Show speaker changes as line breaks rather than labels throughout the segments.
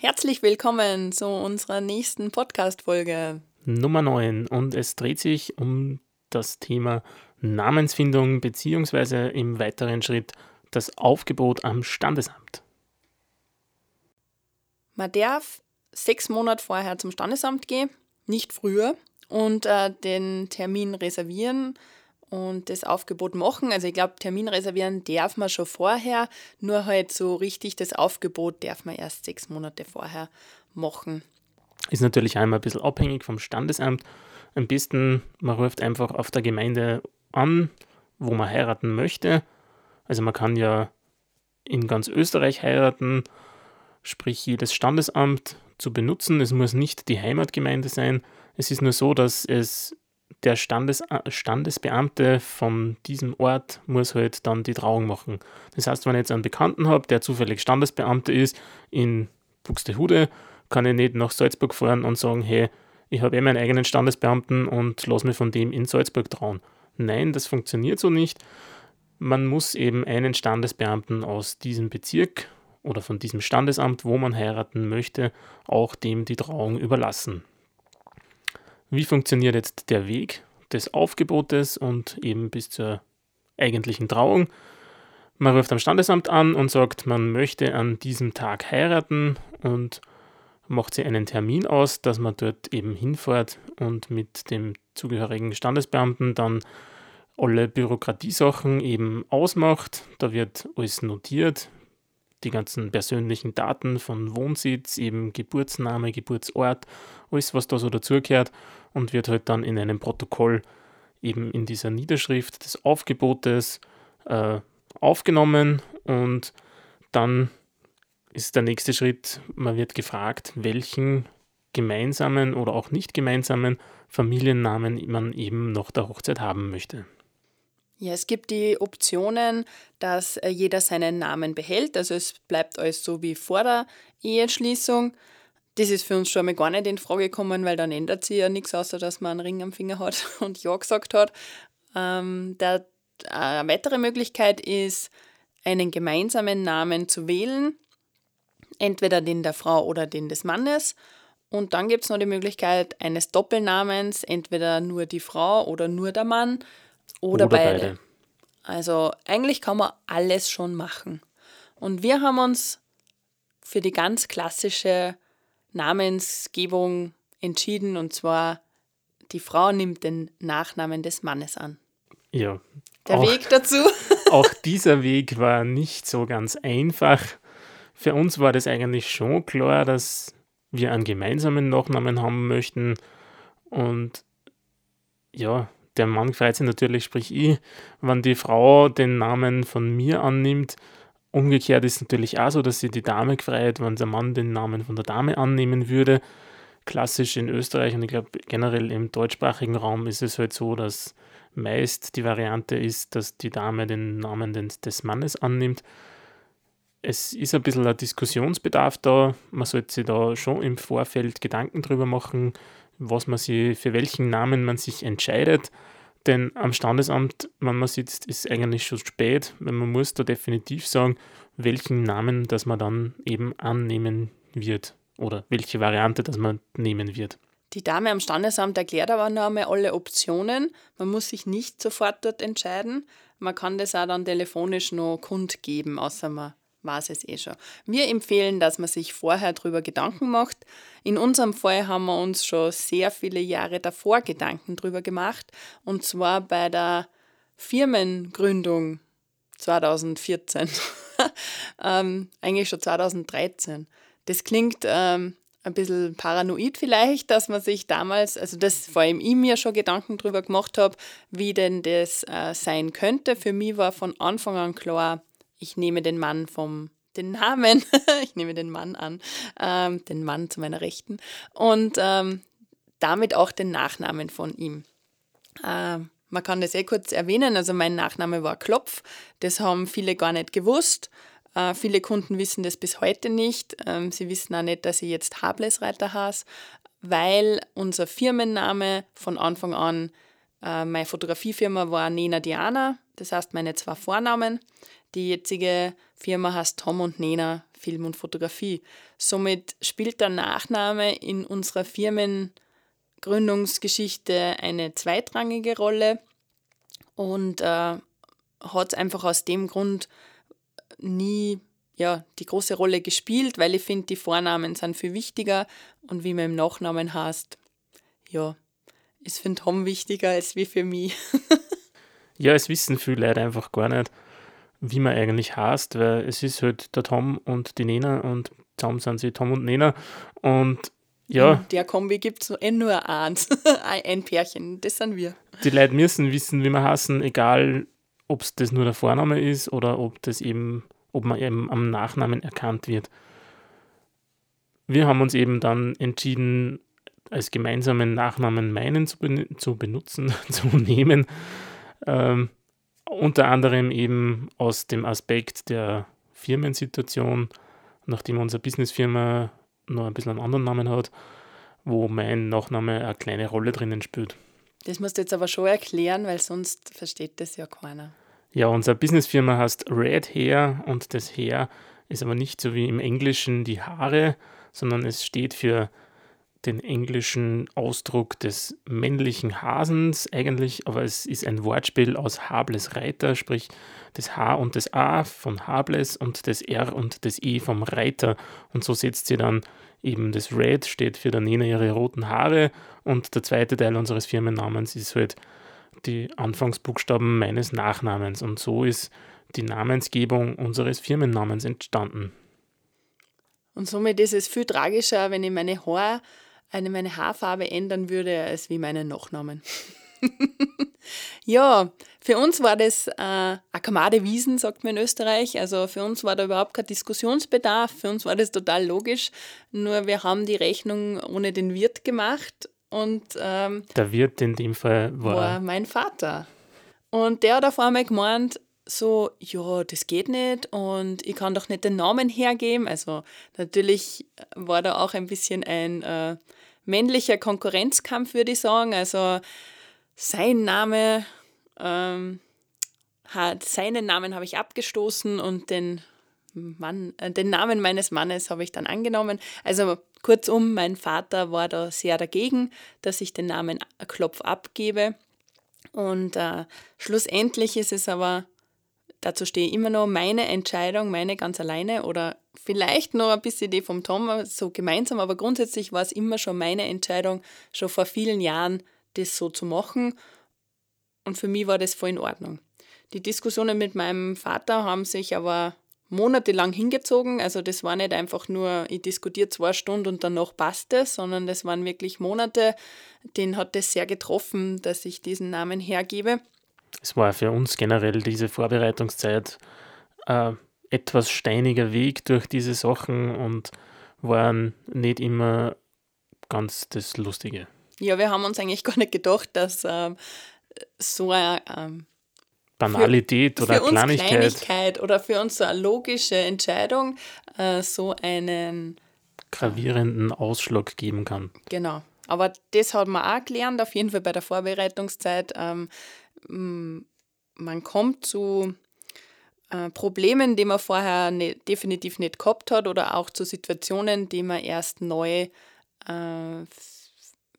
Herzlich willkommen zu unserer nächsten Podcast-Folge.
Nummer 9 und es dreht sich um das Thema Namensfindung beziehungsweise im weiteren Schritt das Aufgebot am Standesamt.
Man darf sechs Monate vorher zum Standesamt gehen, nicht früher, und äh, den Termin reservieren und das Aufgebot machen. Also ich glaube, Termin reservieren darf man schon vorher, nur halt so richtig das Aufgebot darf man erst sechs Monate vorher machen.
Ist natürlich einmal ein bisschen abhängig vom Standesamt. Am besten, man ruft einfach auf der Gemeinde an, wo man heiraten möchte. Also man kann ja in ganz Österreich heiraten, sprich jedes Standesamt zu benutzen. Es muss nicht die Heimatgemeinde sein. Es ist nur so, dass es der Standes, Standesbeamte von diesem Ort muss halt dann die Trauung machen. Das heißt, wenn ich jetzt einen Bekannten habe, der zufällig Standesbeamter ist in Buxtehude, kann ich nicht nach Salzburg fahren und sagen, hey, ich habe eh meinen eigenen Standesbeamten und lass mich von dem in Salzburg trauen. Nein, das funktioniert so nicht. Man muss eben einen Standesbeamten aus diesem Bezirk oder von diesem Standesamt, wo man heiraten möchte, auch dem die Trauung überlassen. Wie funktioniert jetzt der Weg des Aufgebotes und eben bis zur eigentlichen Trauung? Man ruft am Standesamt an und sagt, man möchte an diesem Tag heiraten und macht sie einen Termin aus, dass man dort eben hinfährt und mit dem zugehörigen Standesbeamten dann alle Bürokratiesachen eben ausmacht. Da wird alles notiert, die ganzen persönlichen Daten von Wohnsitz, eben Geburtsname, Geburtsort, alles, was da so dazugehört und wird halt dann in einem Protokoll eben in dieser Niederschrift des Aufgebotes äh, aufgenommen und dann ist der nächste Schritt, man wird gefragt, welchen gemeinsamen oder auch nicht gemeinsamen Familiennamen man eben nach der Hochzeit haben möchte.
Ja, es gibt die Optionen, dass äh, jeder seinen Namen behält. Also es bleibt alles so wie vor der Eheschließung. Das ist für uns schon mal gar nicht in Frage gekommen, weil dann ändert sich ja nichts, außer dass man einen Ring am Finger hat und Ja gesagt hat. Ähm, der, äh, eine weitere Möglichkeit ist, einen gemeinsamen Namen zu wählen, entweder den der Frau oder den des Mannes. Und dann gibt es noch die Möglichkeit eines Doppelnamens, entweder nur die Frau oder nur der Mann. Oder, Oder beide. beide. Also eigentlich kann man alles schon machen. Und wir haben uns für die ganz klassische Namensgebung entschieden und zwar die Frau nimmt den Nachnamen des Mannes an.
Ja.
Der auch, Weg dazu.
auch dieser Weg war nicht so ganz einfach. Für uns war das eigentlich schon klar, dass wir einen gemeinsamen Nachnamen haben möchten. Und ja, der Mann freut sich natürlich, sprich ich, wenn die Frau den Namen von mir annimmt. Umgekehrt ist natürlich auch so, dass sich die Dame freut, wenn der Mann den Namen von der Dame annehmen würde. Klassisch in Österreich und ich glaube generell im deutschsprachigen Raum ist es halt so, dass meist die Variante ist, dass die Dame den Namen des Mannes annimmt. Es ist ein bisschen ein Diskussionsbedarf da. Man sollte sich da schon im Vorfeld Gedanken drüber machen, was man sich, für welchen Namen man sich entscheidet. Denn am Standesamt, wenn man sitzt, ist eigentlich schon spät, weil man muss da definitiv sagen, welchen Namen, dass man dann eben annehmen wird oder welche Variante, dass man nehmen wird.
Die Dame am Standesamt erklärt aber noch einmal alle Optionen. Man muss sich nicht sofort dort entscheiden. Man kann das auch dann telefonisch noch kundgeben, außer man war es eh schon. Wir empfehlen, dass man sich vorher darüber Gedanken macht. In unserem Fall haben wir uns schon sehr viele Jahre davor Gedanken darüber gemacht. Und zwar bei der Firmengründung 2014. ähm, eigentlich schon 2013. Das klingt ähm, ein bisschen paranoid vielleicht, dass man sich damals, also das vor allem ich mir schon Gedanken darüber gemacht habe, wie denn das äh, sein könnte. Für mich war von Anfang an klar, ich nehme den Mann vom den Namen, ich nehme den Mann an, ähm, den Mann zu meiner Rechten und ähm, damit auch den Nachnamen von ihm. Äh, man kann das eh kurz erwähnen, also mein Nachname war Klopf, das haben viele gar nicht gewusst. Äh, viele Kunden wissen das bis heute nicht. Ähm, sie wissen auch nicht, dass ich jetzt Hablesreiter heiße, weil unser Firmenname von Anfang an Äh, meine Fotografiefirma war Nena Diana, das heißt meine zwei Vornamen. Die jetzige Firma heißt Tom und Nena Film und Fotografie. Somit spielt der Nachname in unserer Firmengründungsgeschichte eine zweitrangige Rolle und äh, hat einfach aus dem Grund nie ja, die große Rolle gespielt, weil ich finde, die Vornamen sind viel wichtiger und wie man im Nachnamen heißt, ja, ist für den Tom wichtiger als wie für mich.
ja, es wissen viele Leute einfach gar nicht, wie man eigentlich heißt, weil es ist halt der Tom und die Nena und zusammen sind sie Tom und Nena und ja. In
der Kombi gibt es eh nur eins, ein Pärchen, das sind wir.
Die Leute müssen wissen, wie wir heißen, egal ob es das nur der Vorname ist oder ob das eben, ob man eben am Nachnamen erkannt wird. Wir haben uns eben dann entschieden, als gemeinsamen Nachnamen meinen zu, ben zu benutzen, zu nehmen. Ähm, unter anderem eben aus dem Aspekt der Firmensituation, nachdem unsere Businessfirma noch ein bisschen einen anderen Namen hat, wo mein Nachname eine kleine Rolle drinnen spielt.
Das musst du jetzt aber schon erklären, weil sonst versteht das ja keiner.
Ja, unsere Businessfirma heißt Red Hair und das Hair ist aber nicht so wie im Englischen die Haare, sondern es steht für den englischen Ausdruck des männlichen Hasens eigentlich, aber es ist ein Wortspiel aus Hables Reiter, sprich das H und das A von Hables und das R und das E vom Reiter. Und so setzt sie dann eben das Red, steht für der Nena ihre roten Haare und der zweite Teil unseres Firmennamens ist halt die Anfangsbuchstaben meines Nachnamens. Und so ist die Namensgebung unseres Firmennamens entstanden.
Und somit ist es viel tragischer, wenn ich meine Haare eine, meine Haarfarbe ändern würde, als wie meinen Nachnamen. ja, für uns war das äh, Akamade Wiesen, sagt man in Österreich. Also für uns war da überhaupt kein Diskussionsbedarf. Für uns war das total logisch. Nur wir haben die Rechnung ohne den Wirt gemacht. Und ähm,
der Wirt in dem Fall war, war
mein Vater. Und der hat auf einmal gemeint, so, ja, das geht nicht und ich kann doch nicht den Namen hergeben. Also natürlich war da auch ein bisschen ein äh, männlicher Konkurrenzkampf, würde ich sagen. Also sein Name ähm, hat, seinen Namen habe ich abgestoßen und den, Mann, äh, den Namen meines Mannes habe ich dann angenommen. Also kurzum, mein Vater war da sehr dagegen, dass ich den Namen Klopf abgebe. Und äh, schlussendlich ist es aber dazu stehe ich immer noch meine Entscheidung, meine ganz alleine oder vielleicht noch ein bisschen die vom Tom, so gemeinsam, aber grundsätzlich war es immer schon meine Entscheidung, schon vor vielen Jahren das so zu machen. Und für mich war das voll in Ordnung. Die Diskussionen mit meinem Vater haben sich aber monatelang hingezogen. Also das war nicht einfach nur, ich diskutiere zwei Stunden und danach passt es, sondern das waren wirklich Monate. Den hat es sehr getroffen, dass ich diesen Namen hergebe
es war für uns generell diese Vorbereitungszeit äh, etwas steiniger Weg durch diese Sachen und waren nicht immer ganz das Lustige.
Ja, wir haben uns eigentlich gar nicht gedacht, dass ähm, so eine ähm,
Banalität
für,
oder
für
Kleinigkeit.
Kleinigkeit. oder für uns so eine logische Entscheidung äh, so einen
gravierenden Ausschlag geben kann.
Genau. Aber das hat man auch gelernt, auf jeden Fall bei der Vorbereitungszeit. Ähm, man kommt zu äh, Problemen, die man vorher nicht, definitiv nicht gehabt hat oder auch zu Situationen, die man erst neu, äh,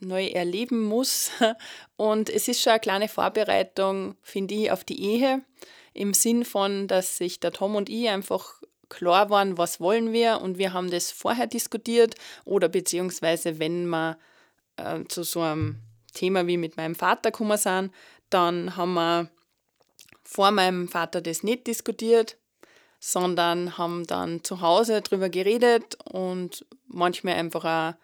neu erleben muss. Und es ist schon eine kleine Vorbereitung, finde ich, auf die Ehe, im Sinn von, dass sich der Tom und ich einfach klar waren, was wollen wir und wir haben das vorher diskutiert oder beziehungsweise wenn wir äh, zu so einem Thema wie mit meinem Vater gekommen sind, dann haben wir vor meinem Vater das nicht diskutiert, sondern haben dann zu Hause darüber geredet und manchmal einfach auch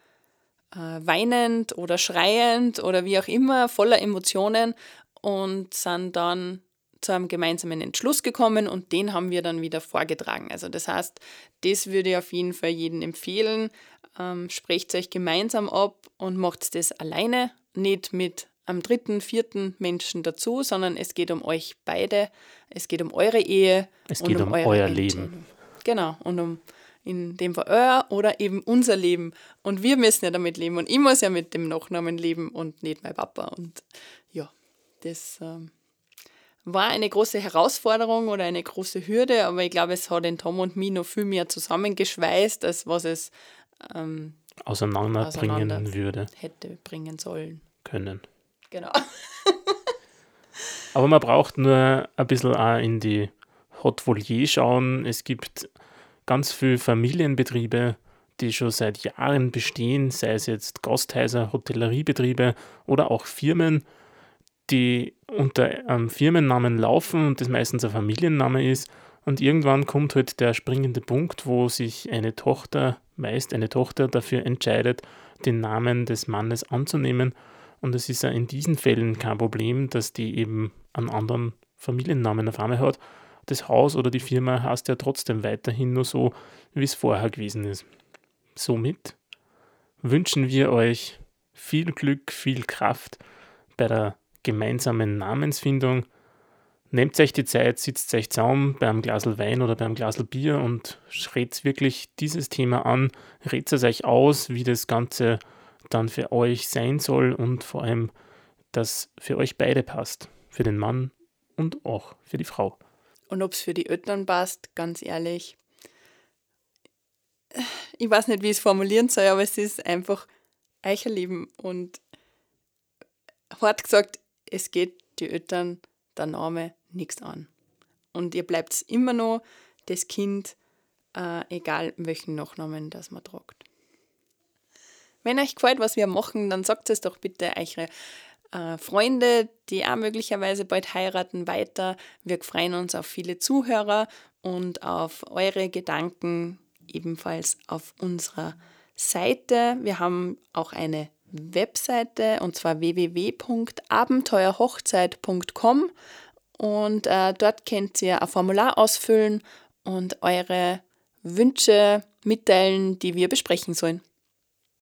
äh, weinend oder schreiend oder wie auch immer, voller Emotionen und sind dann zu einem gemeinsamen Entschluss gekommen und den haben wir dann wieder vorgetragen. Also das heißt, das würde ich auf jeden Fall jedem empfehlen. Ähm, sprecht euch gemeinsam ab und macht das alleine, nicht mit am dritten, vierten Menschen dazu, sondern es geht um euch beide, es geht um eure Ehe.
Es geht um, um euer Leben.
Genau, und um in dem Fall euer oder eben unser Leben. Und wir müssen ja damit leben und ich muss ja mit dem Nachnamen leben und nicht mein Papa. Und ja. das ähm, war eine große Herausforderung oder eine große Hürde, aber ich glaube, es hat den Tom und mich noch viel mehr zusammengeschweißt, als was es ähm,
auseinanderbringen auseinander würde.
Hätte bringen sollen.
Können.
Genau.
aber man braucht nur ein bisschen auch in die Hot Volier schauen. Es gibt ganz viele Familienbetriebe, die schon seit Jahren bestehen, sei es jetzt Gasthäuser, Hotelleriebetriebe oder auch Firmen, die unter einem Firmennamen laufen und das meistens ein Familienname ist. Und irgendwann kommt halt der springende Punkt, wo sich eine Tochter, meist eine Tochter, dafür entscheidet, den Namen des Mannes anzunehmen. Und es ist ja in diesen Fällen kein Problem, dass die eben einen anderen Familiennamen auf einmal hat. Das Haus oder die Firma heißt ja trotzdem weiterhin nur so, wie es vorher gewesen ist. Somit wünschen wir euch viel Glück, viel Kraft bei der gemeinsamen Namensfindung. Nehmt euch die Zeit, sitzt euch zusammen beim Glasel Wein oder beim Glasel Bier und redet wirklich dieses Thema an, redet es euch aus, wie das Ganze dann für euch sein soll und vor allem, dass für euch beide passt, für den Mann und auch für die Frau.
Und ob es für die Eltern passt, ganz ehrlich, ich weiß nicht, wie ich es formulieren soll, aber es ist einfach Eicherleben und hart gesagt, es geht die Eltern der Name nichts an. Und ihr bleibt immer noch das Kind, äh, egal welchen Nachnamen das man tragt. Wenn euch gefällt, was wir machen, dann sagt es doch bitte eure äh, Freunde, die auch möglicherweise bald heiraten, weiter. Wir freuen uns auf viele Zuhörer und auf eure Gedanken ebenfalls auf unserer Seite. Wir haben auch eine Webseite und zwar www.abenteuerhochzeit.com und äh, dort könnt ihr ein Formular ausfüllen und eure Wünsche mitteilen, die wir besprechen sollen.